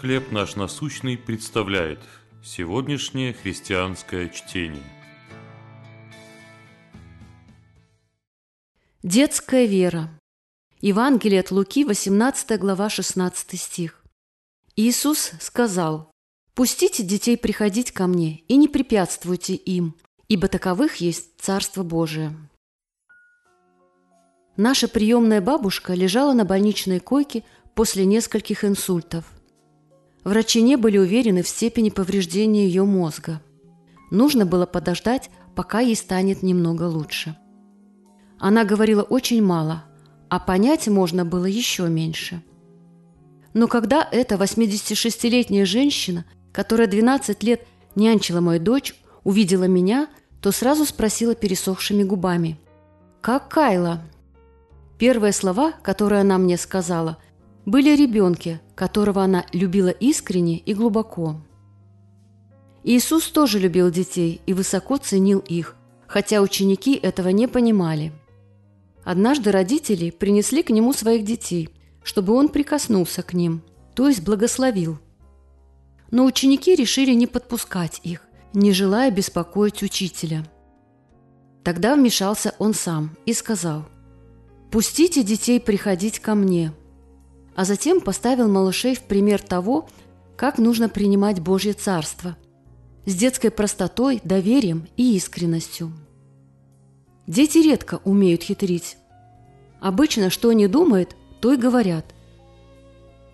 «Хлеб наш насущный» представляет сегодняшнее христианское чтение. Детская вера. Евангелие от Луки, 18 глава, 16 стих. Иисус сказал, «Пустите детей приходить ко мне и не препятствуйте им, ибо таковых есть Царство Божие». Наша приемная бабушка лежала на больничной койке после нескольких инсультов. Врачи не были уверены в степени повреждения ее мозга. Нужно было подождать, пока ей станет немного лучше. Она говорила очень мало, а понять можно было еще меньше. Но когда эта 86-летняя женщина, которая 12 лет нянчила мою дочь, увидела меня, то сразу спросила пересохшими губами. «Как Кайла?» Первые слова, которые она мне сказала, были о ребенке, которого она любила искренне и глубоко. Иисус тоже любил детей и высоко ценил их, хотя ученики этого не понимали. Однажды родители принесли к нему своих детей, чтобы он прикоснулся к ним, то есть благословил. Но ученики решили не подпускать их, не желая беспокоить учителя. Тогда вмешался он сам и сказал, «Пустите детей приходить ко мне», а затем поставил малышей в пример того, как нужно принимать Божье Царство с детской простотой, доверием и искренностью. Дети редко умеют хитрить. Обычно, что они думают, то и говорят.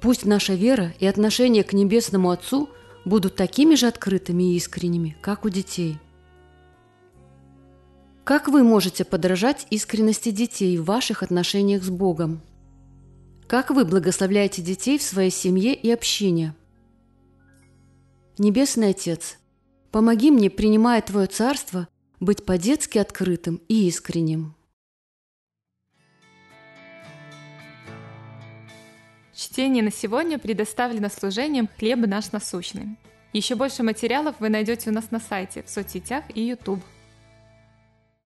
Пусть наша вера и отношение к Небесному Отцу будут такими же открытыми и искренними, как у детей. Как вы можете подражать искренности детей в ваших отношениях с Богом? Как вы благословляете детей в своей семье и общине? Небесный Отец, помоги мне, принимая Твое Царство, быть по-детски открытым и искренним. Чтение на сегодня предоставлено служением «Хлеб наш насущный». Еще больше материалов вы найдете у нас на сайте, в соцсетях и YouTube.